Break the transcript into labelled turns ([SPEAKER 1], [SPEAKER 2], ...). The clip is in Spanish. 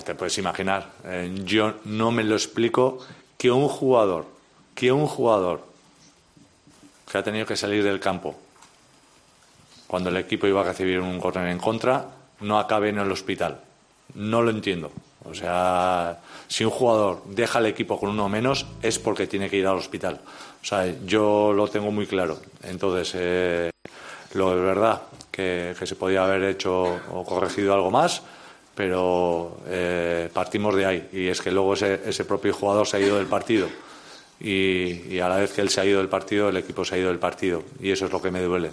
[SPEAKER 1] te puedes imaginar. Eh, yo no me lo explico que un jugador, que un jugador que ha tenido que salir del campo cuando el equipo iba a recibir un córner en contra, no acabe en el hospital. No lo entiendo. O sea, si un jugador deja el equipo con uno menos es porque tiene que ir al hospital. O sea, yo lo tengo muy claro. Entonces, eh, lo es verdad que, se podía haber hecho o corregido algo más, pero eh, partimos de ahí. Y es que luego ese, ese propio jugador se ha ido del partido. Y, y a la vez que él se ha ido del partido, el equipo se ha ido del partido. Y eso es lo que me duele.